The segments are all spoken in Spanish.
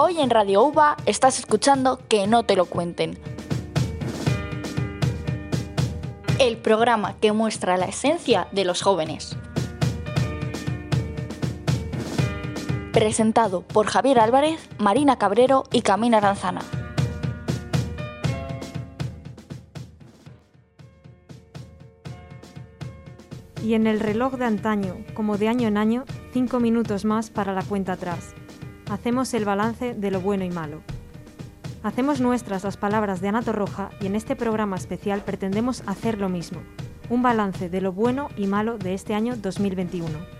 Hoy en Radio UBA estás escuchando Que no te lo cuenten. El programa que muestra la esencia de los jóvenes. Presentado por Javier Álvarez, Marina Cabrero y Camina Aranzana. Y en el reloj de antaño, como de año en año, cinco minutos más para la cuenta atrás. Hacemos el balance de lo bueno y malo. Hacemos nuestras las palabras de Ana Torroja y en este programa especial pretendemos hacer lo mismo, un balance de lo bueno y malo de este año 2021.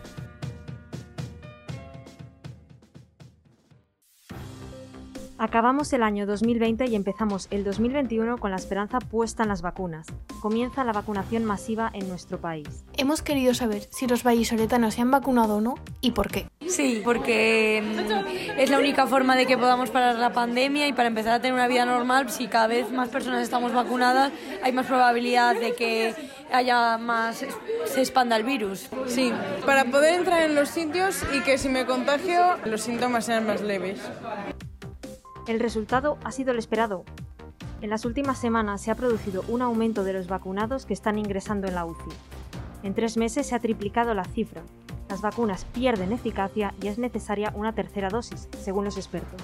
Acabamos el año 2020 y empezamos el 2021 con la esperanza puesta en las vacunas. Comienza la vacunación masiva en nuestro país. Hemos querido saber si los vallisoletanos se han vacunado o no y por qué. Sí, porque mm, es la única forma de que podamos parar la pandemia y para empezar a tener una vida normal, si cada vez más personas estamos vacunadas, hay más probabilidad de que haya más, se expanda el virus. Sí, para poder entrar en los sitios y que si me contagio los síntomas sean más leves. El resultado ha sido el esperado. En las últimas semanas se ha producido un aumento de los vacunados que están ingresando en la UCI. En tres meses se ha triplicado la cifra. Las vacunas pierden eficacia y es necesaria una tercera dosis, según los expertos.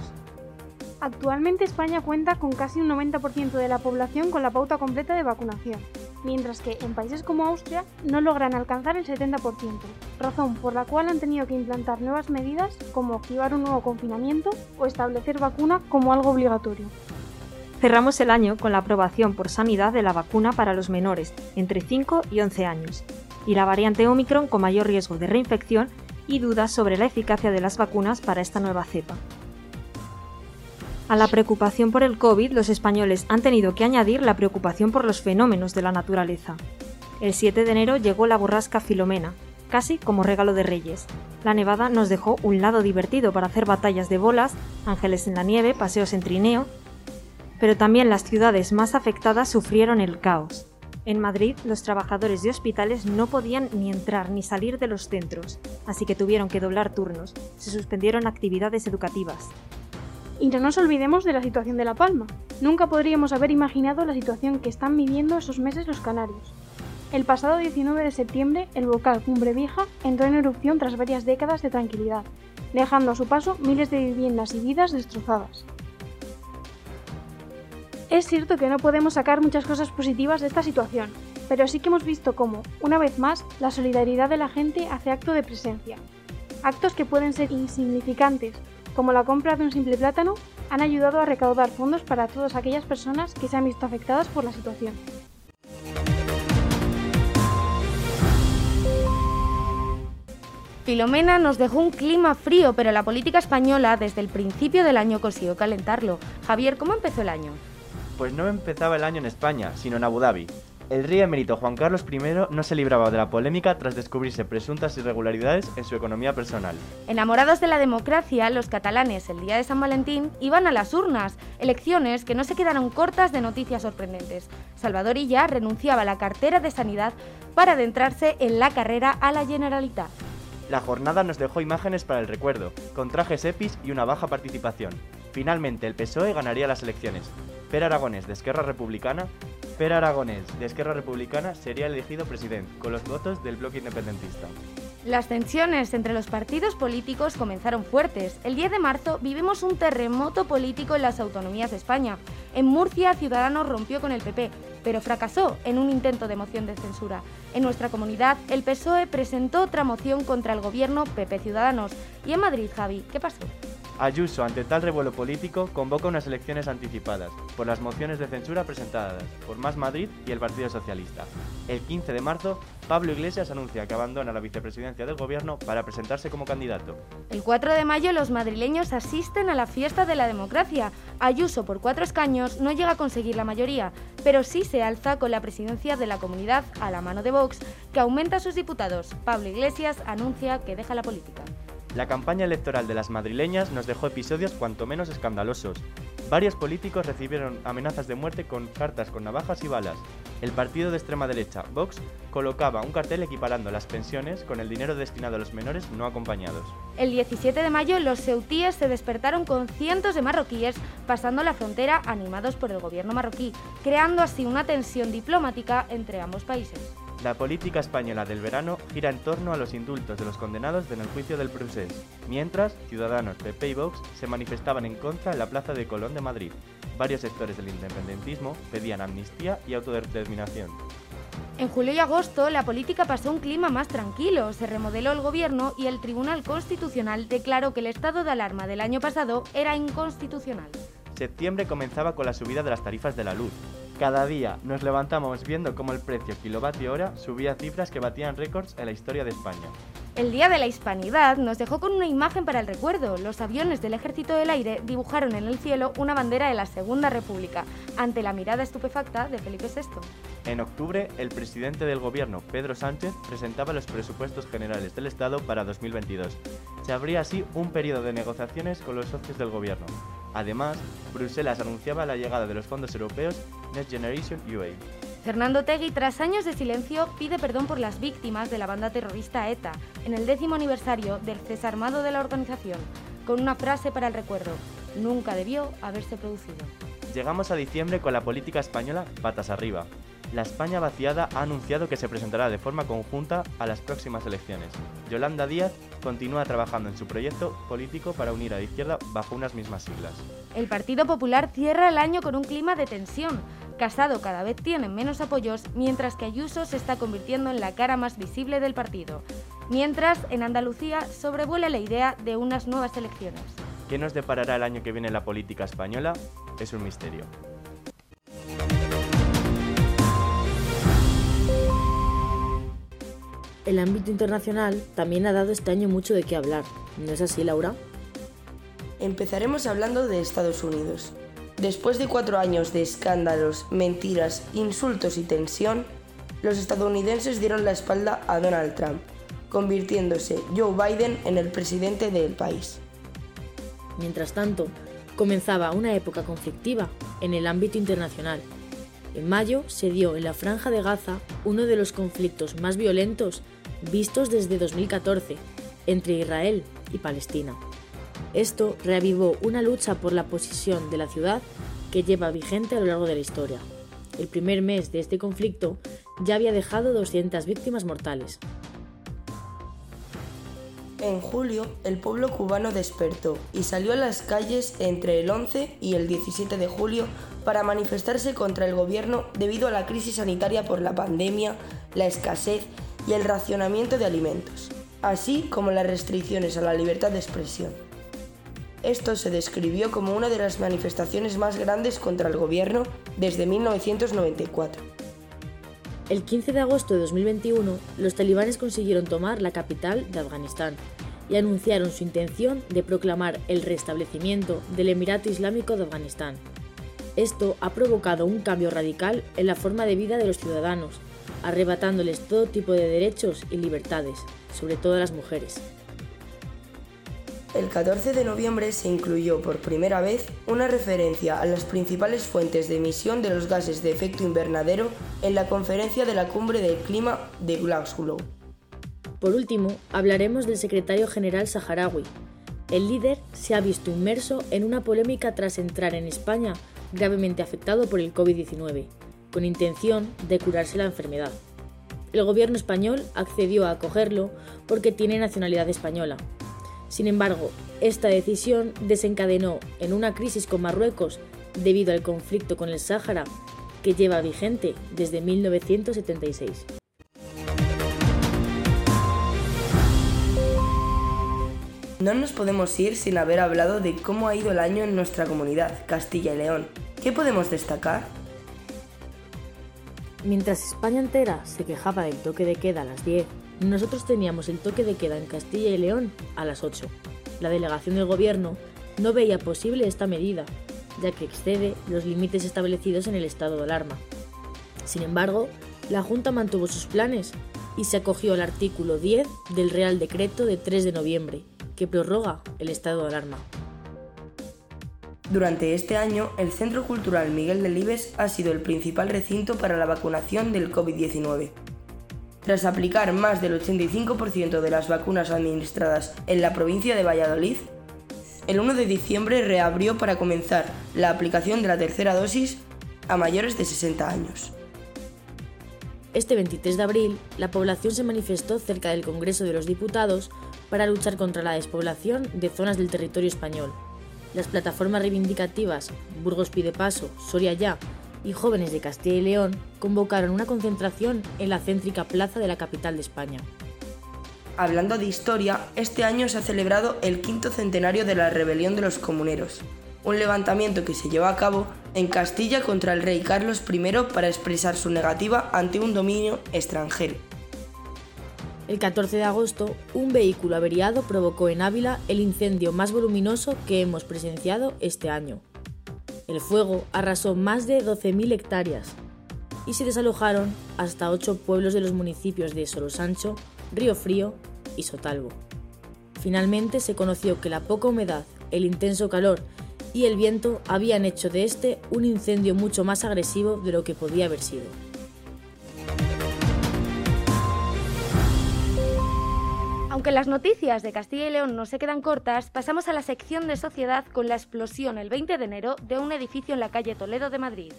Actualmente España cuenta con casi un 90% de la población con la pauta completa de vacunación, mientras que en países como Austria no logran alcanzar el 70%, razón por la cual han tenido que implantar nuevas medidas como activar un nuevo confinamiento o establecer vacuna como algo obligatorio. Cerramos el año con la aprobación por sanidad de la vacuna para los menores entre 5 y 11 años, y la variante Omicron con mayor riesgo de reinfección y dudas sobre la eficacia de las vacunas para esta nueva cepa. A la preocupación por el COVID, los españoles han tenido que añadir la preocupación por los fenómenos de la naturaleza. El 7 de enero llegó la borrasca Filomena, casi como regalo de reyes. La nevada nos dejó un lado divertido para hacer batallas de bolas, ángeles en la nieve, paseos en trineo, pero también las ciudades más afectadas sufrieron el caos. En Madrid, los trabajadores de hospitales no podían ni entrar ni salir de los centros, así que tuvieron que doblar turnos. Se suspendieron actividades educativas. Y no nos olvidemos de la situación de La Palma. Nunca podríamos haber imaginado la situación que están viviendo esos meses los canarios. El pasado 19 de septiembre, el volcán Cumbre Vieja entró en erupción tras varias décadas de tranquilidad, dejando a su paso miles de viviendas y vidas destrozadas. Es cierto que no podemos sacar muchas cosas positivas de esta situación, pero sí que hemos visto cómo, una vez más, la solidaridad de la gente hace acto de presencia. Actos que pueden ser insignificantes, como la compra de un simple plátano, han ayudado a recaudar fondos para todas aquellas personas que se han visto afectadas por la situación. Filomena nos dejó un clima frío, pero la política española desde el principio del año consiguió calentarlo. Javier, ¿cómo empezó el año? Pues no empezaba el año en España, sino en Abu Dhabi. El rey emérito Juan Carlos I no se libraba de la polémica tras descubrirse presuntas irregularidades en su economía personal. Enamorados de la democracia, los catalanes el día de San Valentín iban a las urnas, elecciones que no se quedaron cortas de noticias sorprendentes. Salvador Illa renunciaba a la cartera de Sanidad para adentrarse en la carrera a la Generalitat. La jornada nos dejó imágenes para el recuerdo, con trajes epis y una baja participación. Finalmente el PSOE ganaría las elecciones. Per Aragonés de Esquerra Republicana Per Aragonés, de Esquerra Republicana, sería elegido presidente, con los votos del bloque independentista. Las tensiones entre los partidos políticos comenzaron fuertes. El 10 de marzo vivimos un terremoto político en las autonomías de España. En Murcia, Ciudadanos rompió con el PP, pero fracasó en un intento de moción de censura. En nuestra comunidad, el PSOE presentó otra moción contra el gobierno PP Ciudadanos. Y en Madrid, Javi, ¿qué pasó? Ayuso, ante tal revuelo político, convoca unas elecciones anticipadas por las mociones de censura presentadas por Más Madrid y el Partido Socialista. El 15 de marzo, Pablo Iglesias anuncia que abandona la vicepresidencia del gobierno para presentarse como candidato. El 4 de mayo los madrileños asisten a la fiesta de la democracia. Ayuso, por cuatro escaños, no llega a conseguir la mayoría, pero sí se alza con la presidencia de la comunidad a la mano de Vox, que aumenta sus diputados. Pablo Iglesias anuncia que deja la política. La campaña electoral de las madrileñas nos dejó episodios cuanto menos escandalosos. Varios políticos recibieron amenazas de muerte con cartas con navajas y balas. El partido de extrema derecha, Vox, colocaba un cartel equiparando las pensiones con el dinero destinado a los menores no acompañados. El 17 de mayo los ceutíes se despertaron con cientos de marroquíes pasando la frontera animados por el gobierno marroquí, creando así una tensión diplomática entre ambos países. La política española del verano gira en torno a los indultos de los condenados en el juicio del procés, mientras Ciudadanos, PP y Vox se manifestaban en contra en la Plaza de Colón de Madrid. Varios sectores del independentismo pedían amnistía y autodeterminación. En julio y agosto la política pasó un clima más tranquilo, se remodeló el gobierno y el Tribunal Constitucional declaró que el estado de alarma del año pasado era inconstitucional. Septiembre comenzaba con la subida de las tarifas de la luz, cada día nos levantamos viendo cómo el precio kilovatio hora subía cifras que batían récords en la historia de España. El Día de la Hispanidad nos dejó con una imagen para el recuerdo. Los aviones del Ejército del Aire dibujaron en el cielo una bandera de la Segunda República, ante la mirada estupefacta de Felipe VI. En octubre, el presidente del gobierno, Pedro Sánchez, presentaba los presupuestos generales del Estado para 2022. Se abría así un periodo de negociaciones con los socios del gobierno. Además, Bruselas anunciaba la llegada de los fondos europeos Next Generation UA. Fernando Tegui, tras años de silencio, pide perdón por las víctimas de la banda terrorista ETA en el décimo aniversario del cesarmado de la organización, con una frase para el recuerdo: nunca debió haberse producido. Llegamos a diciembre con la política española patas arriba. La España vaciada ha anunciado que se presentará de forma conjunta a las próximas elecciones. Yolanda Díaz continúa trabajando en su proyecto político para unir a la izquierda bajo unas mismas siglas. El Partido Popular cierra el año con un clima de tensión. Casado cada vez tiene menos apoyos, mientras que Ayuso se está convirtiendo en la cara más visible del partido. Mientras, en Andalucía sobrevuela la idea de unas nuevas elecciones. ¿Qué nos deparará el año que viene la política española? Es un misterio. El ámbito internacional también ha dado este año mucho de qué hablar, ¿no es así, Laura? Empezaremos hablando de Estados Unidos. Después de cuatro años de escándalos, mentiras, insultos y tensión, los estadounidenses dieron la espalda a Donald Trump, convirtiéndose Joe Biden en el presidente del país. Mientras tanto, comenzaba una época conflictiva en el ámbito internacional. En mayo se dio en la Franja de Gaza uno de los conflictos más violentos vistos desde 2014 entre Israel y Palestina. Esto reavivó una lucha por la posición de la ciudad que lleva vigente a lo largo de la historia. El primer mes de este conflicto ya había dejado 200 víctimas mortales. En julio, el pueblo cubano despertó y salió a las calles entre el 11 y el 17 de julio para manifestarse contra el gobierno debido a la crisis sanitaria por la pandemia, la escasez y el racionamiento de alimentos, así como las restricciones a la libertad de expresión. Esto se describió como una de las manifestaciones más grandes contra el gobierno desde 1994. El 15 de agosto de 2021, los talibanes consiguieron tomar la capital de Afganistán y anunciaron su intención de proclamar el restablecimiento del Emirato Islámico de Afganistán. Esto ha provocado un cambio radical en la forma de vida de los ciudadanos arrebatándoles todo tipo de derechos y libertades, sobre todo a las mujeres. El 14 de noviembre se incluyó por primera vez una referencia a las principales fuentes de emisión de los gases de efecto invernadero en la conferencia de la Cumbre del Clima de Glasgow. Por último, hablaremos del secretario general saharaui. El líder se ha visto inmerso en una polémica tras entrar en España gravemente afectado por el COVID-19 con intención de curarse la enfermedad. El gobierno español accedió a acogerlo porque tiene nacionalidad española. Sin embargo, esta decisión desencadenó en una crisis con Marruecos debido al conflicto con el Sáhara que lleva vigente desde 1976. No nos podemos ir sin haber hablado de cómo ha ido el año en nuestra comunidad, Castilla y León. ¿Qué podemos destacar? Mientras España entera se quejaba del toque de queda a las 10, nosotros teníamos el toque de queda en Castilla y León a las 8. La delegación del gobierno no veía posible esta medida, ya que excede los límites establecidos en el estado de alarma. Sin embargo, la Junta mantuvo sus planes y se acogió al artículo 10 del Real Decreto de 3 de noviembre, que prorroga el estado de alarma. Durante este año, el Centro Cultural Miguel Delibes ha sido el principal recinto para la vacunación del COVID-19. Tras aplicar más del 85% de las vacunas administradas en la provincia de Valladolid, el 1 de diciembre reabrió para comenzar la aplicación de la tercera dosis a mayores de 60 años. Este 23 de abril, la población se manifestó cerca del Congreso de los Diputados para luchar contra la despoblación de zonas del territorio español. Las plataformas reivindicativas Burgos Pide Paso, Soria Ya y Jóvenes de Castilla y León convocaron una concentración en la céntrica plaza de la capital de España. Hablando de historia, este año se ha celebrado el quinto centenario de la rebelión de los comuneros, un levantamiento que se llevó a cabo en Castilla contra el rey Carlos I para expresar su negativa ante un dominio extranjero. El 14 de agosto, un vehículo averiado provocó en Ávila el incendio más voluminoso que hemos presenciado este año. El fuego arrasó más de 12.000 hectáreas y se desalojaron hasta ocho pueblos de los municipios de Solosancho, Río Frío y Sotalbo. Finalmente se conoció que la poca humedad, el intenso calor y el viento habían hecho de este un incendio mucho más agresivo de lo que podía haber sido. Aunque las noticias de Castilla y León no se quedan cortas, pasamos a la sección de sociedad con la explosión el 20 de enero de un edificio en la calle Toledo de Madrid,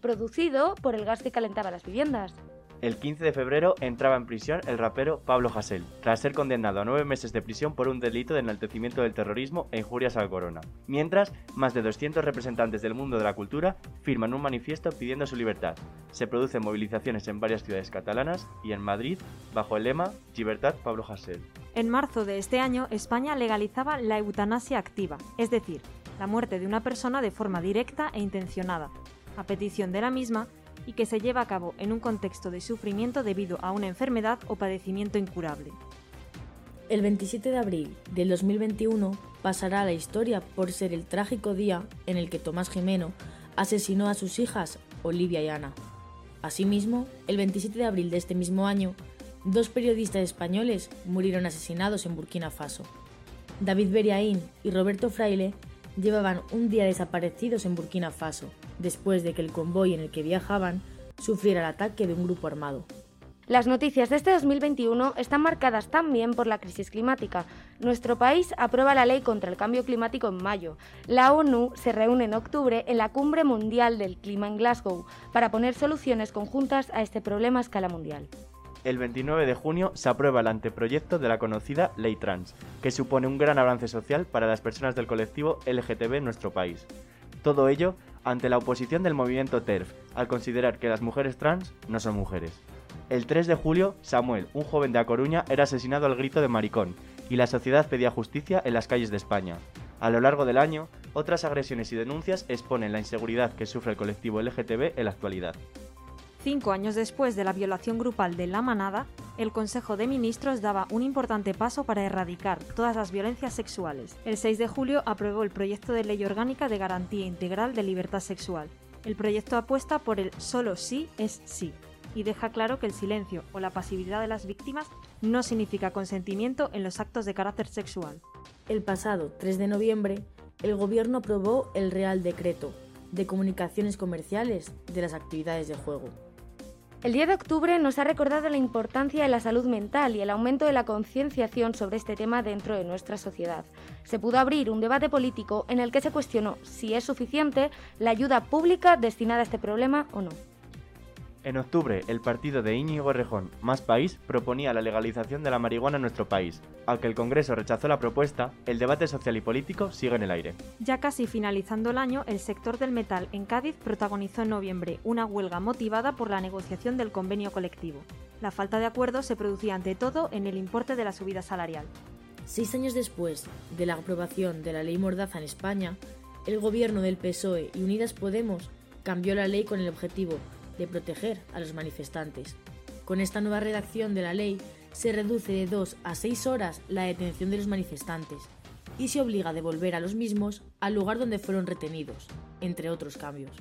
producido por el gas que calentaba las viviendas. El 15 de febrero entraba en prisión el rapero Pablo Hasél, tras ser condenado a nueve meses de prisión por un delito de enaltecimiento del terrorismo e injurias al corona. Mientras, más de 200 representantes del mundo de la cultura firman un manifiesto pidiendo su libertad. Se producen movilizaciones en varias ciudades catalanas y en Madrid, bajo el lema Libertad Pablo Hasél. En marzo de este año, España legalizaba la eutanasia activa, es decir, la muerte de una persona de forma directa e intencionada, a petición de la misma y que se lleva a cabo en un contexto de sufrimiento debido a una enfermedad o padecimiento incurable. El 27 de abril del 2021 pasará a la historia por ser el trágico día en el que Tomás Jimeno asesinó a sus hijas Olivia y Ana. Asimismo, el 27 de abril de este mismo año, dos periodistas españoles murieron asesinados en Burkina Faso. David Beriaín y Roberto Fraile llevaban un día desaparecidos en Burkina Faso, después de que el convoy en el que viajaban sufriera el ataque de un grupo armado. Las noticias de este 2021 están marcadas también por la crisis climática. Nuestro país aprueba la ley contra el cambio climático en mayo. La ONU se reúne en octubre en la Cumbre Mundial del Clima en Glasgow para poner soluciones conjuntas a este problema a escala mundial el 29 de junio se aprueba el anteproyecto de la conocida Ley Trans, que supone un gran avance social para las personas del colectivo LGTB en nuestro país. Todo ello ante la oposición del movimiento TERF, al considerar que las mujeres trans no son mujeres. El 3 de julio, Samuel, un joven de A Coruña, era asesinado al grito de maricón, y la sociedad pedía justicia en las calles de España. A lo largo del año, otras agresiones y denuncias exponen la inseguridad que sufre el colectivo LGTB en la actualidad. Cinco años después de la violación grupal de La Manada, el Consejo de Ministros daba un importante paso para erradicar todas las violencias sexuales. El 6 de julio aprobó el proyecto de ley orgánica de garantía integral de libertad sexual. El proyecto apuesta por el solo sí es sí y deja claro que el silencio o la pasividad de las víctimas no significa consentimiento en los actos de carácter sexual. El pasado 3 de noviembre, el Gobierno aprobó el Real Decreto de Comunicaciones Comerciales de las actividades de juego. El 10 de octubre nos ha recordado la importancia de la salud mental y el aumento de la concienciación sobre este tema dentro de nuestra sociedad. Se pudo abrir un debate político en el que se cuestionó si es suficiente la ayuda pública destinada a este problema o no. En octubre, el partido de Íñigo Rejón, Más País, proponía la legalización de la marihuana en nuestro país. Aunque el Congreso rechazó la propuesta, el debate social y político sigue en el aire. Ya casi finalizando el año, el sector del metal en Cádiz protagonizó en noviembre una huelga motivada por la negociación del convenio colectivo. La falta de acuerdo se producía ante todo en el importe de la subida salarial. Seis años después de la aprobación de la ley Mordaza en España, el gobierno del PSOE y Unidas Podemos cambió la ley con el objetivo de proteger a los manifestantes. Con esta nueva redacción de la ley se reduce de dos a seis horas la detención de los manifestantes y se obliga a devolver a los mismos al lugar donde fueron retenidos, entre otros cambios.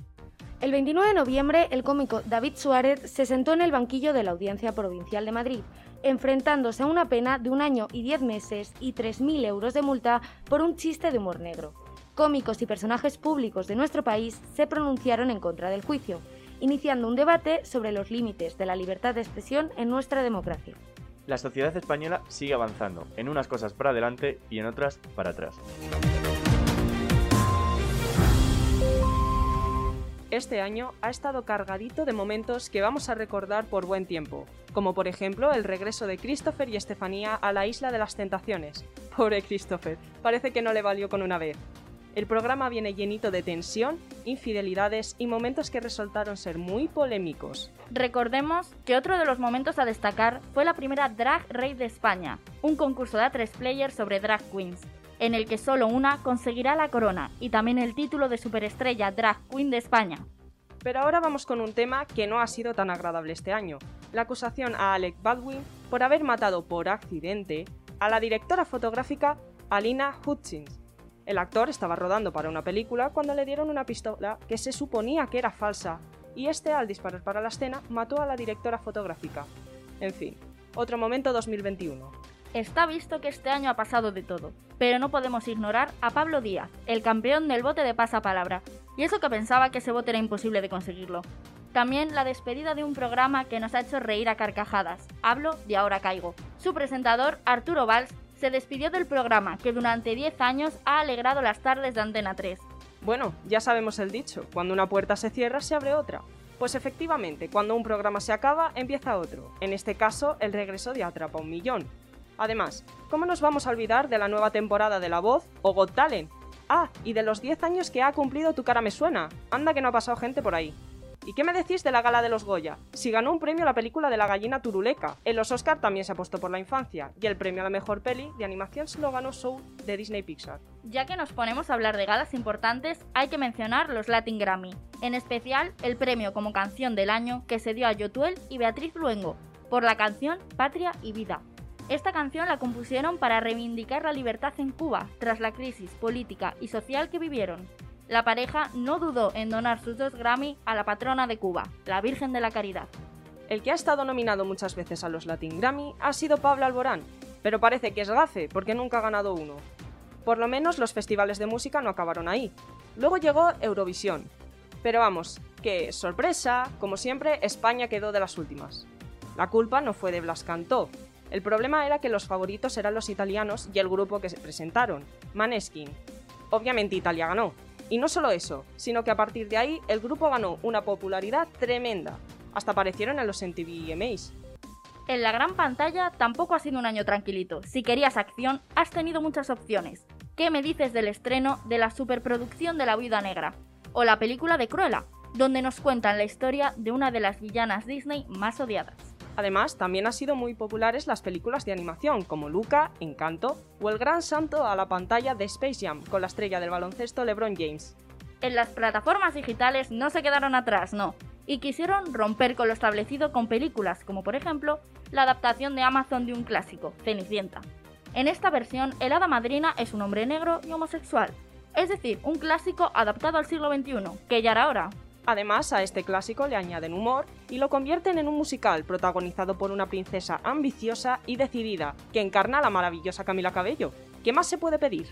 El 29 de noviembre, el cómico David Suárez se sentó en el banquillo de la Audiencia Provincial de Madrid, enfrentándose a una pena de un año y diez meses y 3.000 euros de multa por un chiste de humor negro. cómicos y personajes públicos de nuestro país se pronunciaron en contra del juicio, iniciando un debate sobre los límites de la libertad de expresión en nuestra democracia. La sociedad española sigue avanzando, en unas cosas para adelante y en otras para atrás. Este año ha estado cargadito de momentos que vamos a recordar por buen tiempo, como por ejemplo el regreso de Christopher y Estefanía a la Isla de las Tentaciones. Pobre Christopher, parece que no le valió con una vez. El programa viene llenito de tensión, infidelidades y momentos que resultaron ser muy polémicos. Recordemos que otro de los momentos a destacar fue la primera Drag Race de España, un concurso de A3 players sobre drag queens, en el que solo una conseguirá la corona y también el título de superestrella Drag Queen de España. Pero ahora vamos con un tema que no ha sido tan agradable este año, la acusación a Alec Baldwin por haber matado por accidente a la directora fotográfica Alina Hutchins. El actor estaba rodando para una película cuando le dieron una pistola que se suponía que era falsa, y este al disparar para la escena mató a la directora fotográfica. En fin, otro momento 2021. Está visto que este año ha pasado de todo, pero no podemos ignorar a Pablo Díaz, el campeón del bote de pasapalabra, y eso que pensaba que ese bote era imposible de conseguirlo. También la despedida de un programa que nos ha hecho reír a carcajadas. Hablo de Ahora Caigo. Su presentador, Arturo Valls, se despidió del programa que durante 10 años ha alegrado las tardes de Antena 3. Bueno, ya sabemos el dicho, cuando una puerta se cierra se abre otra. Pues efectivamente, cuando un programa se acaba, empieza otro. En este caso, el regreso de Atrapa un Millón, Además, ¿cómo nos vamos a olvidar de la nueva temporada de La Voz o Got Talent? Ah, y de los 10 años que ha cumplido Tu cara me suena. Anda que no ha pasado gente por ahí. ¿Y qué me decís de la gala de los Goya? Si ganó un premio la película de la gallina turuleca. En los Oscar también se ha puesto por la infancia. Y el premio a la mejor peli de animación se lo ganó Soul de Disney Pixar. Ya que nos ponemos a hablar de galas importantes, hay que mencionar los Latin Grammy. En especial, el premio como canción del año que se dio a Yotuel y Beatriz Luengo por la canción Patria y Vida. Esta canción la compusieron para reivindicar la libertad en Cuba tras la crisis política y social que vivieron. La pareja no dudó en donar sus dos Grammy a la patrona de Cuba, la Virgen de la Caridad. El que ha estado nominado muchas veces a los Latin Grammy ha sido Pablo Alborán, pero parece que es gafe porque nunca ha ganado uno. Por lo menos los festivales de música no acabaron ahí. Luego llegó Eurovisión. Pero vamos, que sorpresa, como siempre, España quedó de las últimas. La culpa no fue de Blas Cantó, el problema era que los favoritos eran los italianos y el grupo que se presentaron, Maneskin. Obviamente Italia ganó. Y no solo eso, sino que a partir de ahí el grupo ganó una popularidad tremenda. Hasta aparecieron en los MTV EMAs. En la gran pantalla tampoco ha sido un año tranquilito. Si querías acción, has tenido muchas opciones. ¿Qué me dices del estreno de la superproducción de La Viuda Negra? O la película de Cruella, donde nos cuentan la historia de una de las villanas Disney más odiadas. Además, también han sido muy populares las películas de animación como Luca, Encanto o El gran santo a la pantalla de Space Jam con la estrella del baloncesto LeBron James. En las plataformas digitales no se quedaron atrás, no, y quisieron romper con lo establecido con películas como por ejemplo la adaptación de Amazon de un clásico, Cenicienta. En esta versión, el hada madrina es un hombre negro y homosexual, es decir, un clásico adaptado al siglo XXI, que ya era hora. Además, a este clásico le añaden humor y lo convierten en un musical protagonizado por una princesa ambiciosa y decidida, que encarna a la maravillosa Camila Cabello. ¿Qué más se puede pedir?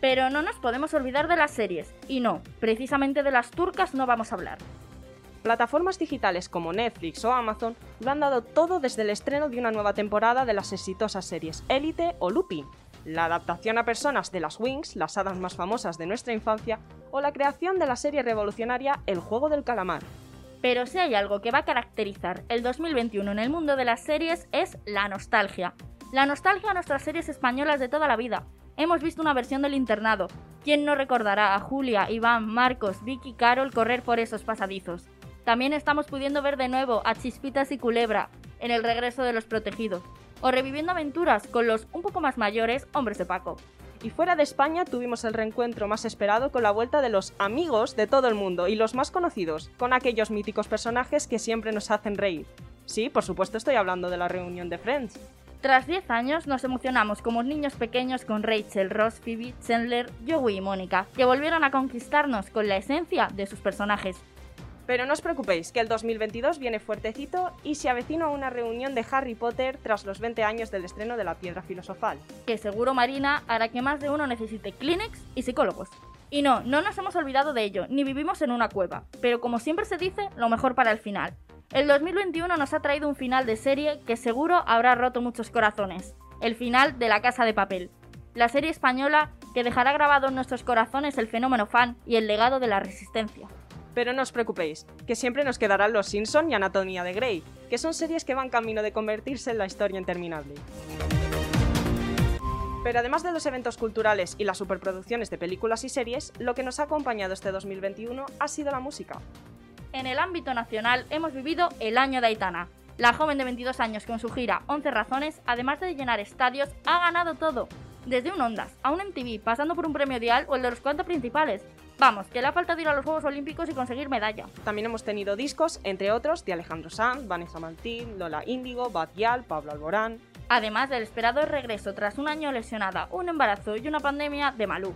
Pero no nos podemos olvidar de las series, y no, precisamente de las turcas no vamos a hablar. Plataformas digitales como Netflix o Amazon lo han dado todo desde el estreno de una nueva temporada de las exitosas series Elite o Lupin, la adaptación a personas de las Wings, las hadas más famosas de nuestra infancia, o la creación de la serie revolucionaria El juego del calamar. Pero si hay algo que va a caracterizar el 2021 en el mundo de las series es la nostalgia. La nostalgia a nuestras series españolas de toda la vida. Hemos visto una versión del internado. ¿Quién no recordará a Julia, Iván, Marcos, Vicky Carol correr por esos pasadizos? También estamos pudiendo ver de nuevo a Chispitas y Culebra en el regreso de los protegidos o reviviendo aventuras con los un poco más mayores hombres de Paco. Y fuera de España tuvimos el reencuentro más esperado con la vuelta de los amigos de todo el mundo y los más conocidos, con aquellos míticos personajes que siempre nos hacen reír. Sí, por supuesto estoy hablando de la reunión de Friends. Tras 10 años nos emocionamos como niños pequeños con Rachel, Ross, Phoebe, Chandler, Joey y Mónica, que volvieron a conquistarnos con la esencia de sus personajes. Pero no os preocupéis, que el 2022 viene fuertecito y se avecina una reunión de Harry Potter tras los 20 años del estreno de la Piedra Filosofal. Que seguro Marina hará que más de uno necesite Kleenex y psicólogos. Y no, no nos hemos olvidado de ello, ni vivimos en una cueva. Pero como siempre se dice, lo mejor para el final. El 2021 nos ha traído un final de serie que seguro habrá roto muchos corazones. El final de La Casa de Papel. La serie española que dejará grabado en nuestros corazones el fenómeno fan y el legado de la resistencia. Pero no os preocupéis, que siempre nos quedarán Los Simpson y Anatomía de Grey, que son series que van camino de convertirse en la historia interminable. Pero además de los eventos culturales y las superproducciones de películas y series, lo que nos ha acompañado este 2021 ha sido la música. En el ámbito nacional hemos vivido el año de Aitana. La joven de 22 años con su gira 11 razones, además de llenar estadios, ha ganado todo. Desde un Ondas a un MTV, pasando por un premio Dial o el de los cuantos principales. Vamos, que le ha faltado ir a los Juegos Olímpicos y conseguir medalla. También hemos tenido discos, entre otros, de Alejandro Sanz, Vanessa Martín, Lola Índigo, Bad Gyal, Pablo Alborán. Además del esperado regreso tras un año lesionada, un embarazo y una pandemia de Malú.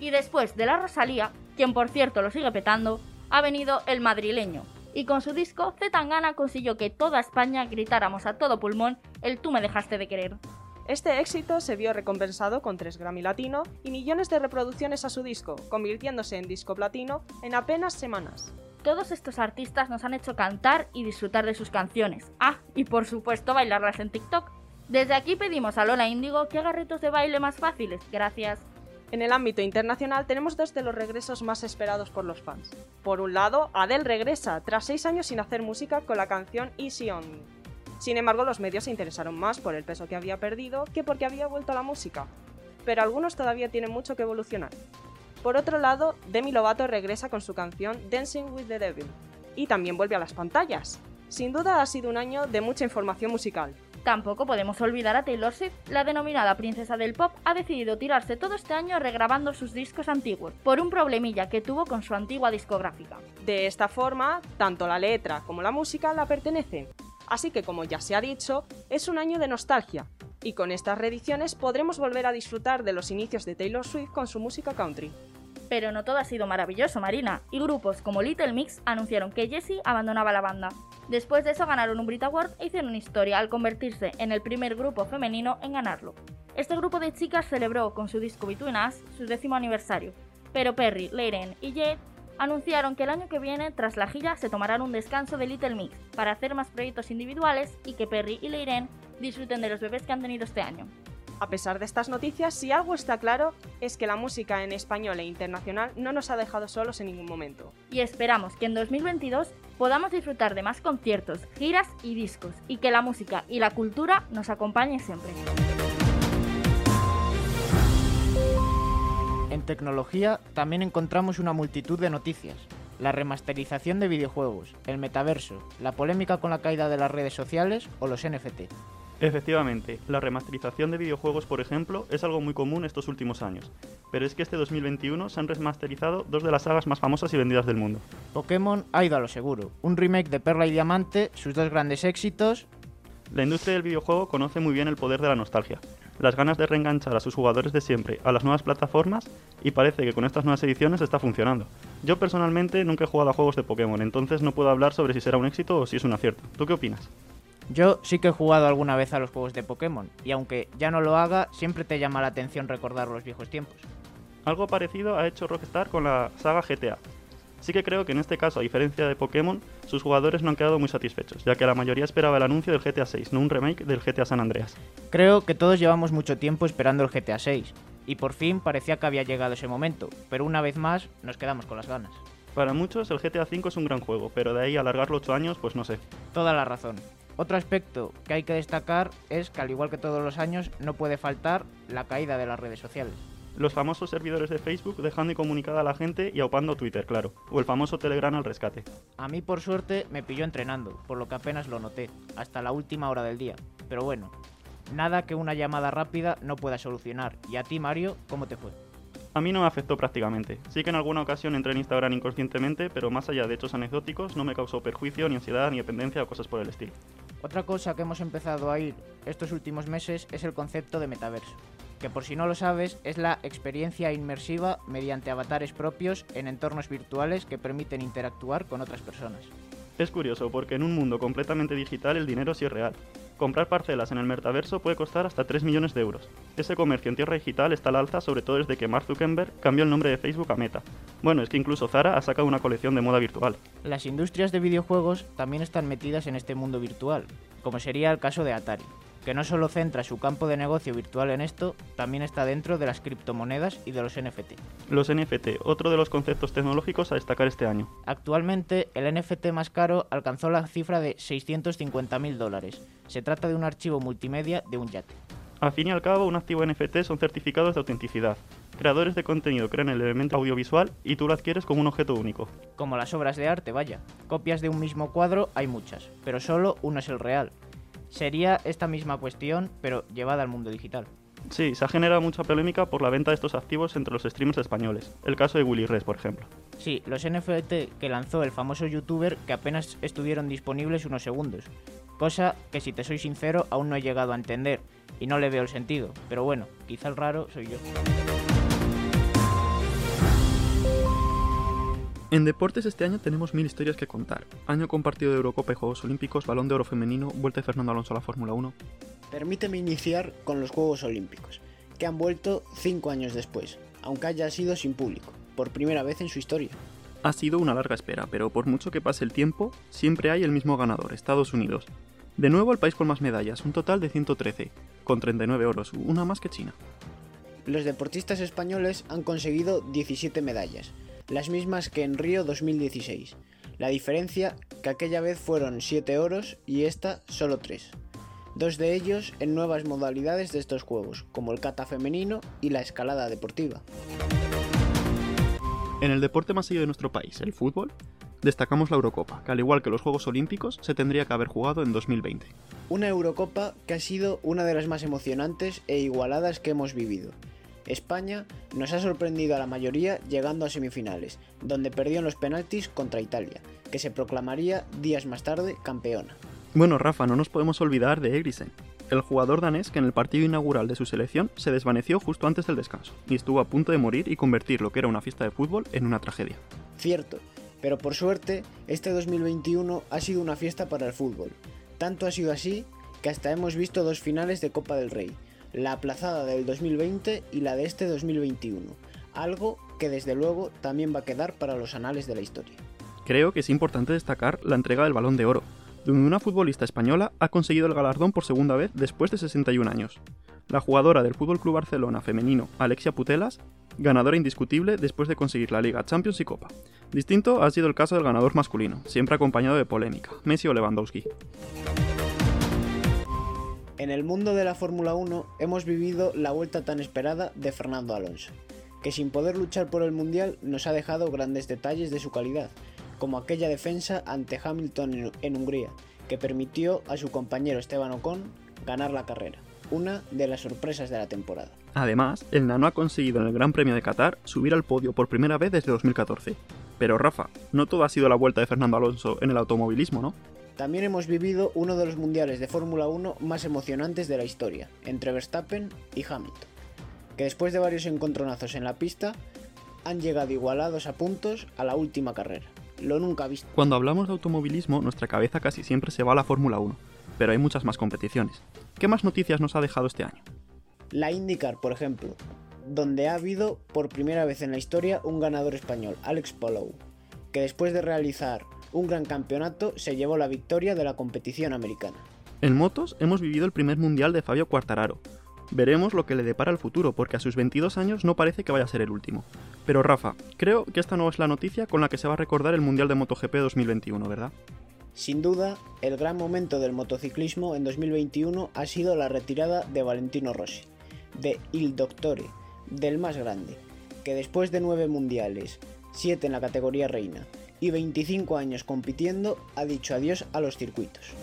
Y después de la Rosalía, quien por cierto lo sigue petando, ha venido el madrileño. Y con su disco, Zetangana consiguió que toda España gritáramos a todo pulmón el tú me dejaste de querer. Este éxito se vio recompensado con tres Grammy Latino y millones de reproducciones a su disco, convirtiéndose en disco platino en apenas semanas. Todos estos artistas nos han hecho cantar y disfrutar de sus canciones. Ah, y por supuesto bailarlas en TikTok. Desde aquí pedimos a Lola Índigo que haga retos de baile más fáciles. Gracias. En el ámbito internacional tenemos dos de los regresos más esperados por los fans. Por un lado, Adele regresa, tras seis años sin hacer música con la canción Easy On Me. Sin embargo, los medios se interesaron más por el peso que había perdido que porque había vuelto a la música. Pero algunos todavía tienen mucho que evolucionar. Por otro lado, Demi Lovato regresa con su canción Dancing with the Devil y también vuelve a las pantallas. Sin duda ha sido un año de mucha información musical. Tampoco podemos olvidar a Taylor Swift, la denominada princesa del pop, ha decidido tirarse todo este año regrabando sus discos antiguos, por un problemilla que tuvo con su antigua discográfica. De esta forma, tanto la letra como la música la pertenecen, Así que, como ya se ha dicho, es un año de nostalgia, y con estas reediciones podremos volver a disfrutar de los inicios de Taylor Swift con su música country. Pero no todo ha sido maravilloso, Marina, y grupos como Little Mix anunciaron que Jessie abandonaba la banda. Después de eso ganaron un Brit Award e hicieron historia al convertirse en el primer grupo femenino en ganarlo. Este grupo de chicas celebró con su disco Between Us su décimo aniversario, pero Perry, Leiren y Jade anunciaron que el año que viene, tras la gira, se tomarán un descanso de Little Mix para hacer más proyectos individuales y que Perry y Leiren disfruten de los bebés que han tenido este año. A pesar de estas noticias, si algo está claro es que la música en español e internacional no nos ha dejado solos en ningún momento. Y esperamos que en 2022 podamos disfrutar de más conciertos, giras y discos, y que la música y la cultura nos acompañen siempre. En tecnología también encontramos una multitud de noticias. La remasterización de videojuegos, el metaverso, la polémica con la caída de las redes sociales o los NFT. Efectivamente, la remasterización de videojuegos, por ejemplo, es algo muy común estos últimos años, pero es que este 2021 se han remasterizado dos de las sagas más famosas y vendidas del mundo. Pokémon ha ido a lo seguro, un remake de Perla y Diamante, sus dos grandes éxitos. La industria del videojuego conoce muy bien el poder de la nostalgia, las ganas de reenganchar a sus jugadores de siempre a las nuevas plataformas y parece que con estas nuevas ediciones está funcionando. Yo personalmente nunca he jugado a juegos de Pokémon, entonces no puedo hablar sobre si será un éxito o si es un acierto. ¿Tú qué opinas? Yo sí que he jugado alguna vez a los juegos de Pokémon, y aunque ya no lo haga, siempre te llama la atención recordar los viejos tiempos. Algo parecido ha hecho Rockstar con la saga GTA. Sí que creo que en este caso, a diferencia de Pokémon, sus jugadores no han quedado muy satisfechos, ya que la mayoría esperaba el anuncio del GTA 6, no un remake del GTA San Andreas. Creo que todos llevamos mucho tiempo esperando el GTA 6, y por fin parecía que había llegado ese momento, pero una vez más nos quedamos con las ganas. Para muchos el GTA 5 es un gran juego, pero de ahí alargarlo 8 años, pues no sé. Toda la razón. Otro aspecto que hay que destacar es que al igual que todos los años no puede faltar la caída de las redes sociales. Los famosos servidores de Facebook dejando incomunicada a la gente y aupando Twitter, claro. O el famoso Telegram al rescate. A mí por suerte me pilló entrenando, por lo que apenas lo noté, hasta la última hora del día. Pero bueno, nada que una llamada rápida no pueda solucionar. ¿Y a ti, Mario, cómo te fue? A mí no me afectó prácticamente. Sí que en alguna ocasión entré en Instagram inconscientemente, pero más allá de hechos anecdóticos no me causó perjuicio, ni ansiedad, ni dependencia o cosas por el estilo. Otra cosa que hemos empezado a ir estos últimos meses es el concepto de metaverso, que por si no lo sabes es la experiencia inmersiva mediante avatares propios en entornos virtuales que permiten interactuar con otras personas. Es curioso porque en un mundo completamente digital el dinero sí es real. Comprar parcelas en el metaverso puede costar hasta 3 millones de euros. Ese comercio en tierra digital está al alza sobre todo desde que Mark Zuckerberg cambió el nombre de Facebook a Meta. Bueno, es que incluso Zara ha sacado una colección de moda virtual. Las industrias de videojuegos también están metidas en este mundo virtual, como sería el caso de Atari que no solo centra su campo de negocio virtual en esto, también está dentro de las criptomonedas y de los NFT. Los NFT, otro de los conceptos tecnológicos a destacar este año. Actualmente, el NFT más caro alcanzó la cifra de 650.000 dólares. Se trata de un archivo multimedia de un yate. Al fin y al cabo, un activo NFT son certificados de autenticidad. Creadores de contenido crean el elemento audiovisual y tú lo adquieres como un objeto único. Como las obras de arte, vaya. Copias de un mismo cuadro hay muchas, pero solo uno es el real. Sería esta misma cuestión, pero llevada al mundo digital. Sí, se ha generado mucha polémica por la venta de estos activos entre los streamers españoles. El caso de Willy Res, por ejemplo. Sí, los NFT que lanzó el famoso youtuber que apenas estuvieron disponibles unos segundos. Cosa que si te soy sincero aún no he llegado a entender y no le veo el sentido. Pero bueno, quizá el raro soy yo. En deportes este año tenemos mil historias que contar. Año compartido de Eurocopa y Juegos Olímpicos, Balón de Oro femenino, vuelta de Fernando Alonso a la Fórmula 1. Permíteme iniciar con los Juegos Olímpicos, que han vuelto cinco años después, aunque haya sido sin público, por primera vez en su historia. Ha sido una larga espera, pero por mucho que pase el tiempo, siempre hay el mismo ganador, Estados Unidos. De nuevo el país con más medallas, un total de 113, con 39 oros, una más que China. Los deportistas españoles han conseguido 17 medallas, las mismas que en Río 2016. La diferencia que aquella vez fueron 7 oros y esta solo 3. Dos de ellos en nuevas modalidades de estos juegos, como el kata femenino y la escalada deportiva. En el deporte más seguido de nuestro país, el fútbol, destacamos la Eurocopa, que al igual que los Juegos Olímpicos, se tendría que haber jugado en 2020. Una Eurocopa que ha sido una de las más emocionantes e igualadas que hemos vivido, España nos ha sorprendido a la mayoría llegando a semifinales, donde perdió en los penaltis contra Italia, que se proclamaría días más tarde campeona. Bueno, Rafa, no nos podemos olvidar de Eriksen, el jugador danés que en el partido inaugural de su selección se desvaneció justo antes del descanso y estuvo a punto de morir y convertir lo que era una fiesta de fútbol en una tragedia. Cierto, pero por suerte, este 2021 ha sido una fiesta para el fútbol. Tanto ha sido así que hasta hemos visto dos finales de Copa del Rey, la aplazada del 2020 y la de este 2021, algo que desde luego también va a quedar para los anales de la historia. Creo que es importante destacar la entrega del Balón de Oro, donde una futbolista española ha conseguido el galardón por segunda vez después de 61 años. La jugadora del FC Barcelona femenino, Alexia Putelas, ganadora indiscutible después de conseguir la Liga Champions y Copa. Distinto ha sido el caso del ganador masculino, siempre acompañado de polémica, Messi o Lewandowski. En el mundo de la Fórmula 1 hemos vivido la vuelta tan esperada de Fernando Alonso, que sin poder luchar por el Mundial nos ha dejado grandes detalles de su calidad, como aquella defensa ante Hamilton en Hungría, que permitió a su compañero Esteban Ocon ganar la carrera, una de las sorpresas de la temporada. Además, el Nano ha conseguido en el Gran Premio de Qatar subir al podio por primera vez desde 2014. Pero Rafa, no todo ha sido la vuelta de Fernando Alonso en el automovilismo, ¿no? También hemos vivido uno de los mundiales de Fórmula 1 más emocionantes de la historia, entre Verstappen y Hamilton, que después de varios encontronazos en la pista, han llegado igualados a puntos a la última carrera. Lo nunca visto. Cuando hablamos de automovilismo, nuestra cabeza casi siempre se va a la Fórmula 1, pero hay muchas más competiciones. ¿Qué más noticias nos ha dejado este año? La IndyCar, por ejemplo, donde ha habido por primera vez en la historia un ganador español, Alex Palou, que después de realizar un gran campeonato se llevó la victoria de la competición americana. En motos hemos vivido el primer mundial de Fabio Quartararo. Veremos lo que le depara el futuro, porque a sus 22 años no parece que vaya a ser el último. Pero Rafa, creo que esta no es la noticia con la que se va a recordar el Mundial de MotoGP 2021, ¿verdad? Sin duda, el gran momento del motociclismo en 2021 ha sido la retirada de Valentino Rossi, de Il Doctore, del más grande, que después de nueve mundiales, siete en la categoría reina y 25 años compitiendo, ha dicho adiós a los circuitos.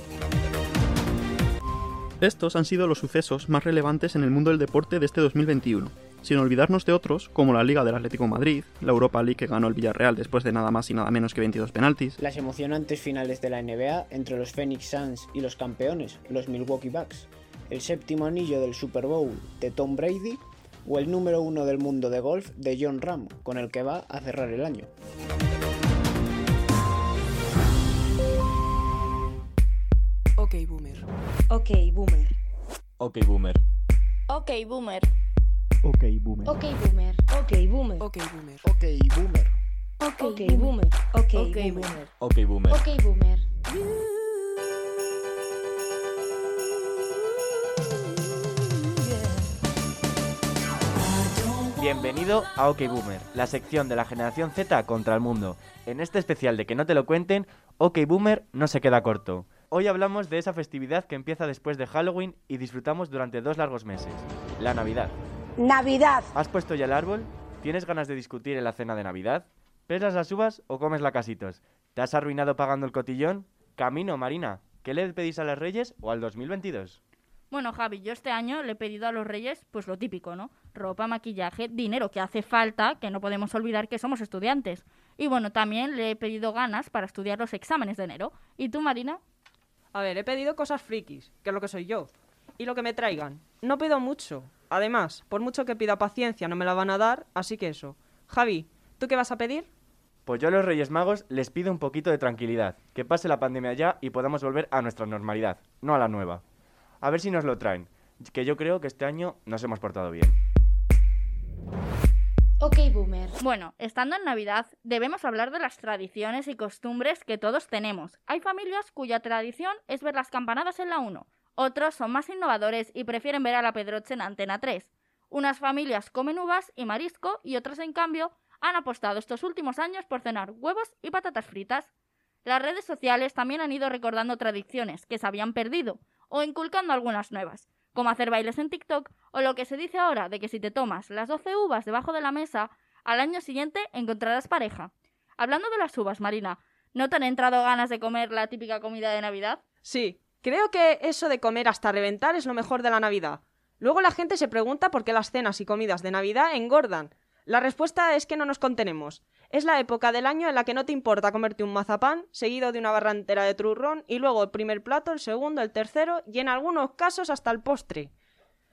Estos han sido los sucesos más relevantes en el mundo del deporte de este 2021, sin olvidarnos de otros como la Liga del Atlético Madrid, la Europa League que ganó el Villarreal después de nada más y nada menos que 22 penaltis, las emocionantes finales de la NBA entre los Phoenix Suns y los campeones, los Milwaukee Bucks, el séptimo anillo del Super Bowl de Tom Brady o el número uno del mundo de golf de John Ram, con el que va a cerrar el año. Ok, boomer. Ok, boomer. Ok, boomer. Ok, boomer. Ok, boomer. Ok, boomer. Ok, boomer. Ok, boomer. Ok, boomer. Ok, boomer. Ok, boomer. Ok, boomer. Bienvenido a OK Boomer, la sección de la generación Z contra el mundo. En este especial de que no te lo cuenten, OK Boomer no se queda corto. Hoy hablamos de esa festividad que empieza después de Halloween y disfrutamos durante dos largos meses, la Navidad. Navidad. ¿Has puesto ya el árbol? ¿Tienes ganas de discutir en la cena de Navidad? ¿Pesas las uvas o comes la casitos? ¿Te has arruinado pagando el cotillón? Camino, Marina. ¿Qué le pedís a las Reyes o al 2022? Bueno, Javi, yo este año le he pedido a los reyes, pues lo típico, ¿no? Ropa, maquillaje, dinero que hace falta, que no podemos olvidar que somos estudiantes. Y bueno, también le he pedido ganas para estudiar los exámenes de enero. ¿Y tú, Marina? A ver, he pedido cosas frikis, que es lo que soy yo. Y lo que me traigan. No pido mucho. Además, por mucho que pida paciencia, no me la van a dar, así que eso. Javi, ¿tú qué vas a pedir? Pues yo a los Reyes Magos les pido un poquito de tranquilidad, que pase la pandemia ya y podamos volver a nuestra normalidad, no a la nueva. A ver si nos lo traen, que yo creo que este año nos hemos portado bien. Ok, boomer. Bueno, estando en Navidad, debemos hablar de las tradiciones y costumbres que todos tenemos. Hay familias cuya tradición es ver las campanadas en la 1. Otros son más innovadores y prefieren ver a la Pedroche en Antena 3. Unas familias comen uvas y marisco y otras, en cambio, han apostado estos últimos años por cenar huevos y patatas fritas. Las redes sociales también han ido recordando tradiciones que se habían perdido o inculcando algunas nuevas, como hacer bailes en TikTok o lo que se dice ahora de que si te tomas las 12 uvas debajo de la mesa, al año siguiente encontrarás pareja. Hablando de las uvas, Marina, ¿no te han entrado ganas de comer la típica comida de Navidad? Sí, creo que eso de comer hasta reventar es lo mejor de la Navidad. Luego la gente se pregunta por qué las cenas y comidas de Navidad engordan. La respuesta es que no nos contenemos. Es la época del año en la que no te importa comerte un mazapán, seguido de una barra entera de turrón, y luego el primer plato, el segundo, el tercero, y en algunos casos hasta el postre.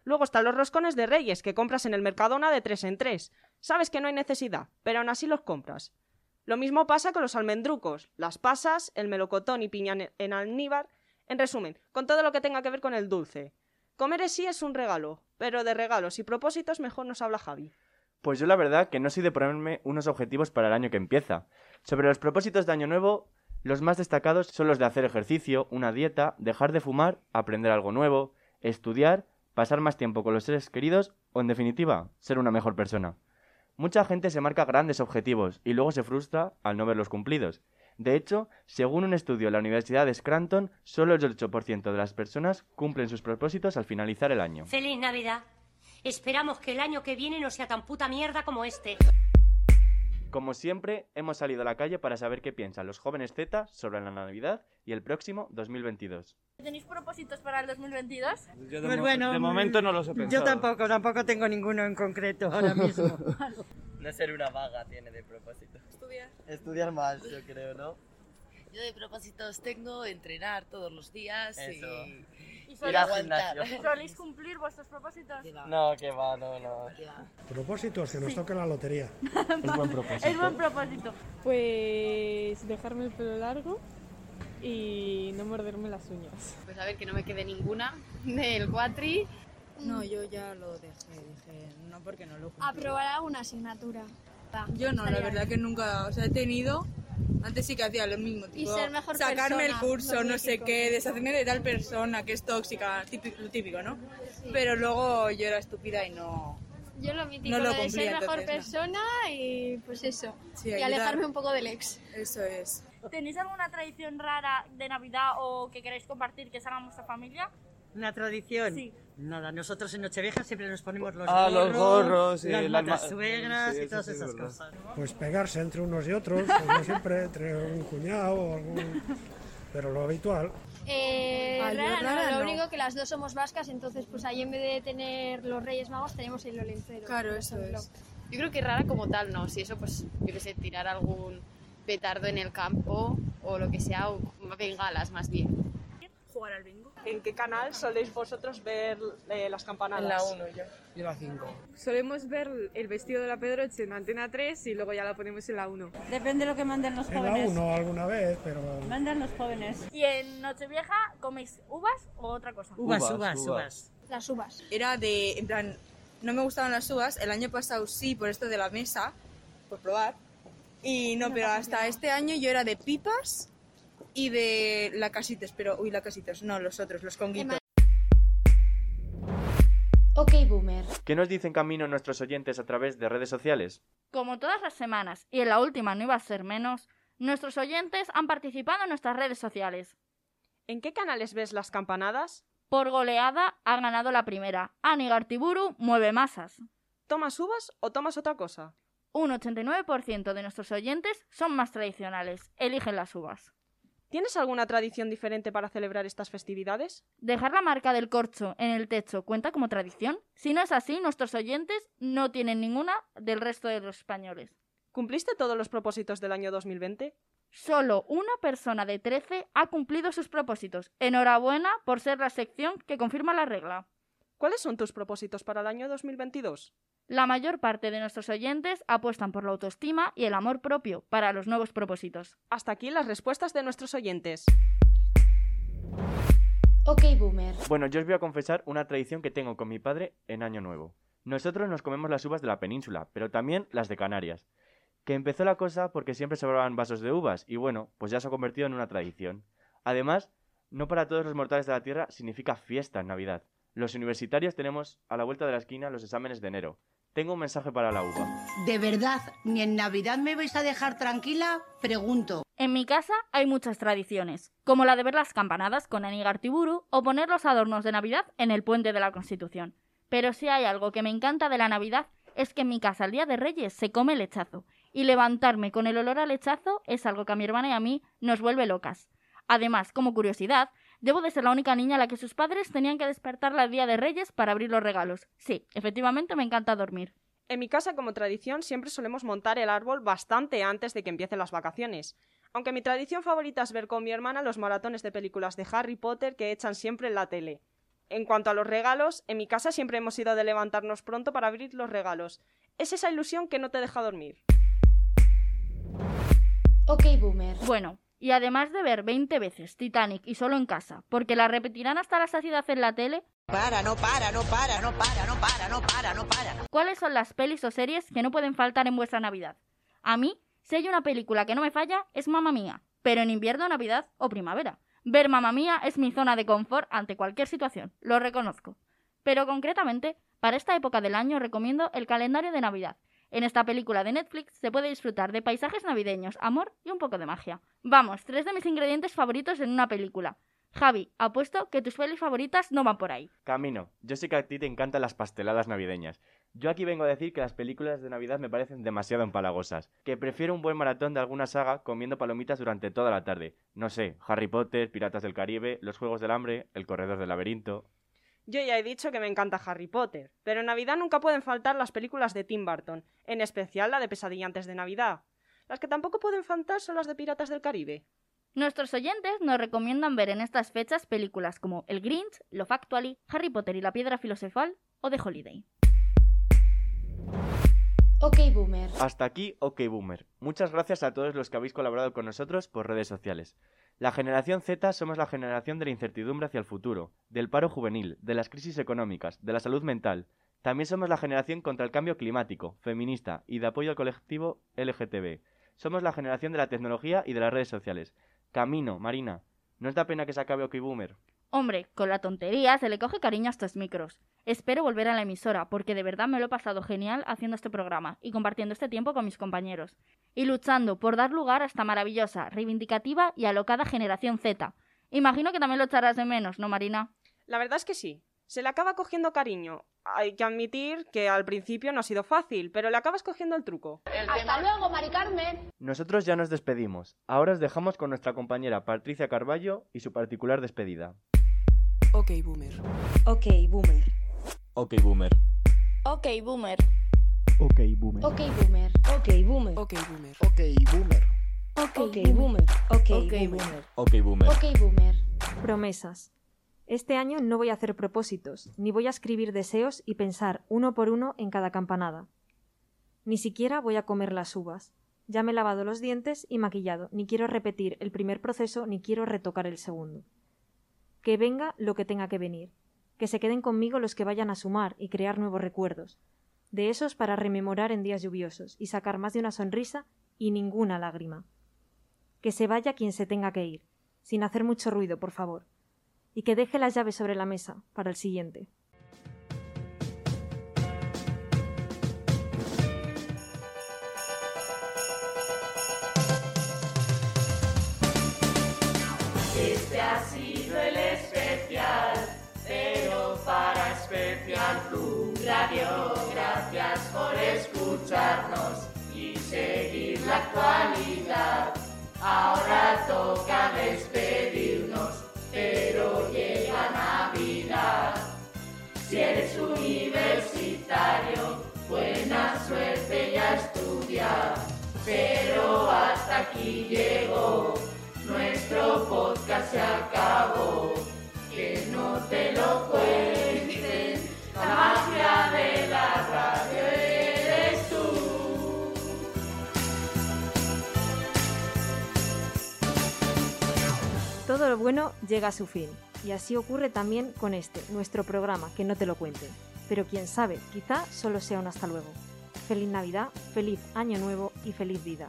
Luego están los roscones de reyes que compras en el Mercadona de tres en tres. Sabes que no hay necesidad, pero aún así los compras. Lo mismo pasa con los almendrucos, las pasas, el melocotón y piña en- almíbar. En resumen, con todo lo que tenga que ver con el dulce. Comer sí es un regalo, pero de regalos y propósitos mejor nos habla Javi. Pues yo la verdad que no soy de ponerme unos objetivos para el año que empieza. Sobre los propósitos de Año Nuevo, los más destacados son los de hacer ejercicio, una dieta, dejar de fumar, aprender algo nuevo, estudiar, pasar más tiempo con los seres queridos o, en definitiva, ser una mejor persona. Mucha gente se marca grandes objetivos y luego se frustra al no verlos cumplidos. De hecho, según un estudio de la Universidad de Scranton, solo el 8% de las personas cumplen sus propósitos al finalizar el año. Feliz Navidad. Esperamos que el año que viene no sea tan puta mierda como este. Como siempre, hemos salido a la calle para saber qué piensan los jóvenes Z sobre la Navidad y el próximo 2022. ¿Tenéis propósitos para el 2022? Yo de Pues mo- bueno, de momento no los he Yo pensado. tampoco, tampoco tengo ninguno en concreto ahora mismo. No ser una vaga tiene de propósito. Estudiar. Estudiar más, yo creo, ¿no? Yo de propósitos tengo entrenar todos los días Eso. y, ¿Y Ir soléis, al gimnasio. soléis cumplir vuestros propósitos? No, que va, no, no. Propósitos, que nos toque la lotería. Es buen propósito. Es buen propósito. Pues dejarme el pelo largo y no morderme las uñas. Pues a ver, que no me quede ninguna del cuatri. No, yo ya lo dejé, dije, no porque no lo cumplí. Aprobará una asignatura. Yo no, la verdad que nunca, o sea, he tenido, antes sí que hacía lo mismo, tipo, ser mejor sacarme persona, el curso, no sé qué, deshacerme de tal persona que es tóxica, típico, lo típico, ¿no? Pero luego yo era estúpida y no... Yo lo mítico, No lo de cumplí, ser mejor entonces, persona y pues eso. Sí, y ayudar. alejarme un poco del ex. Eso es. ¿Tenéis alguna tradición rara de Navidad o que queréis compartir que se haga en vuestra familia? ¿Una tradición? Sí. Nada, nosotros en Nochevieja siempre nos ponemos los Ah, gorros, los gorros y las las ma- matasuegras sí, y todas sí es esas verdad. cosas. Pues pegarse entre unos y otros, como siempre, entre un cuñado o algún... Pero lo habitual. Eh, Ah, yo rara, no, rara lo no. único que las dos somos vascas, entonces pues ahí en vez de tener los Reyes Magos tenemos el Olencero. Claro, eso ejemplo. es. Yo creo que rara como tal, no. Si eso, pues, yo qué sé, tirar algún petardo en el campo o lo que sea, o bengalas más bien. Jugar al bingo. ¿En qué canal soléis vosotros ver eh, las campanadas? En la 1 yo. Y la 5. Solemos ver el vestido de la Pedroche en Antena 3 y luego ya la ponemos en la 1. Depende de lo que manden los En la jóvenes. 1 alguna vez, pero... Mandan los jóvenes. ¿Y en Nochevieja coméis uvas o otra cosa? Uvas, Uvas, uvas, uvas. uvas. Las uvas. Era de, en plan, no me gustaban las uvas. El año pasado sí, por esto de la mesa, por probar. Y no, pero hasta este año yo era de pipas y de la casitas, pero, uy, la casitas, no, los otros, los conguitos. Ok, boomer. ¿Qué nos dicen camino nuestros oyentes a través de redes sociales? Como todas las semanas, y en la última no iba a ser menos, nuestros oyentes han participado en nuestras redes sociales. ¿En qué canales ves las campanadas? Por goleada ha ganado la primera. Ani Gartiburu mueve masas. ¿Tomas uvas o tomas otra cosa? Un 89% de nuestros oyentes son más tradicionales. Eligen las uvas. ¿Tienes alguna tradición diferente para celebrar estas festividades? ¿Dejar la marca del corcho en el techo cuenta como tradición? Si no es así, nuestros oyentes no tienen ninguna del resto de los españoles. ¿Cumpliste todos los propósitos del año 2020? Solo una persona de 13 ha cumplido sus propósitos. Enhorabuena por ser la sección que confirma la regla. ¿Cuáles son tus propósitos para el año 2022? La mayor parte de nuestros oyentes apuestan por la autoestima y el amor propio para los nuevos propósitos. Hasta aquí las respuestas de nuestros oyentes. Ok, boomer. Bueno, yo os voy a confesar una tradición que tengo con mi padre en Año Nuevo. Nosotros nos comemos las uvas de la península, pero también las de Canarias. Que empezó la cosa porque siempre sobraban vasos de uvas y bueno, pues ya se ha convertido en una tradición. Además, no para todos los mortales de la Tierra significa fiesta en Navidad. Los universitarios tenemos a la vuelta de la esquina los exámenes de enero. Tengo un mensaje para la uva. ¿De verdad ni en Navidad me vais a dejar tranquila? Pregunto. En mi casa hay muchas tradiciones, como la de ver las campanadas con Ani Gartiburu o poner los adornos de Navidad en el puente de la Constitución. Pero si hay algo que me encanta de la Navidad es que en mi casa el día de Reyes se come lechazo, y levantarme con el olor a lechazo es algo que a mi hermana y a mí nos vuelve locas. Además, como curiosidad, debo de ser la única niña a la que sus padres tenían que despertarla el día de Reyes para abrir los regalos. Sí, efectivamente me encanta dormir. En mi casa, como tradición, siempre solemos montar el árbol bastante antes de que empiecen las vacaciones. Aunque mi tradición favorita es ver con mi hermana los maratones de películas de Harry Potter que echan siempre en la tele. En cuanto a los regalos, en mi casa siempre hemos ido de levantarnos pronto para abrir los regalos. Es esa ilusión que no te deja dormir. Ok, boomer. Bueno, y además de ver 20 veces Titanic y solo en casa, porque la repetirán hasta la saciedad en la tele, Para, no para, no para, no para, no para, no para, no para. ¿cuáles son las pelis o series que no pueden faltar en vuestra Navidad? A mí, si hay una película que no me falla, es Mamma Mía, pero en invierno, Navidad o primavera. Ver Mamma Mía es mi zona de confort ante cualquier situación, lo reconozco. Pero concretamente, para esta época del año recomiendo el calendario de Navidad. En esta película de Netflix se puede disfrutar de paisajes navideños, amor y un poco de magia. Vamos, tres de mis ingredientes favoritos en una película. Javi, apuesto que tus pelis favoritas no van por ahí. Camino, yo sé que a ti te encantan las pasteladas navideñas. Yo aquí vengo a decir que las películas de Navidad me parecen demasiado empalagosas, que prefiero un buen maratón de alguna saga comiendo palomitas durante toda la tarde. No sé, Harry Potter, Piratas del Caribe, Los Juegos del Hambre, El Corredor del Laberinto. Yo ya he dicho que me encanta Harry Potter, pero en Navidad nunca pueden faltar las películas de Tim Burton, en especial la de Pesadilla antes de Navidad. Las que tampoco pueden faltar son las de Piratas del Caribe. Nuestros oyentes nos recomiendan ver en estas fechas películas como El Grinch, Love Actually, Harry Potter y la Piedra Filosofal o The Holiday. Ok, boomer. Hasta aquí, OK Boomer. Muchas gracias a todos los que habéis colaborado con nosotros por redes sociales. La generación Z somos la generación de la incertidumbre hacia el futuro, del paro juvenil, de las crisis económicas, de la salud mental. También somos la generación contra el cambio climático, feminista y de apoyo al colectivo LGTB. Somos la generación de la tecnología y de las redes sociales. Camino, Marina. ¿No os da pena que se acabe OK Boomer? Hombre, con la tontería se le coge cariño a estos micros. Espero volver a la emisora, porque de verdad me lo he pasado genial haciendo este programa y compartiendo este tiempo con mis compañeros. Y luchando por dar lugar a esta maravillosa, reivindicativa y alocada generación Z. Imagino que también lo echarás de menos, ¿no, Marina? La verdad es que sí. Se le acaba cogiendo cariño. Hay que admitir que al principio no ha sido fácil, pero le acabas cogiendo el truco. Hasta luego, Mari Carmen. Nosotros ya nos despedimos. Ahora os dejamos con nuestra compañera Patricia Carballo y su particular despedida. Ok, boomer. Ok, boomer. Ok, boomer. Ok, boomer. Ok, Boomer. Ok, boomer. Ok, boomer. Ok, boomer. Ok, boomer. Ok, boomer. Ok, Ok, boomer. Ok, boomer. Ok, boomer. Promesas. Este año no voy a hacer propósitos, ni voy a escribir deseos y pensar uno por uno en cada campanada. Ni siquiera voy a comer las uvas. Ya me he lavado los dientes y maquillado, ni quiero repetir el primer proceso ni quiero retocar el segundo. Que venga lo que tenga que venir. Que se queden conmigo los que vayan a sumar y crear nuevos recuerdos. De esos para rememorar en días lluviosos y sacar más de una sonrisa y ninguna lágrima. Que se vaya quien se tenga que ir, sin hacer mucho ruido, por favor. Y que deje las llaves sobre la mesa para el siguiente. Gracias por escucharnos y seguir la actualidad. Ahora toca despedirnos, pero llega Navidad. Si eres universitario, buena suerte y a estudiar. Pero hasta aquí llegó, nuestro podcast se acabó. Que no te lo Todo lo bueno llega a su fin, y así ocurre también con este, nuestro programa, que no te lo cuenten. Pero quién sabe, quizá solo sea un hasta luego. Feliz Navidad, feliz Año Nuevo y feliz vida.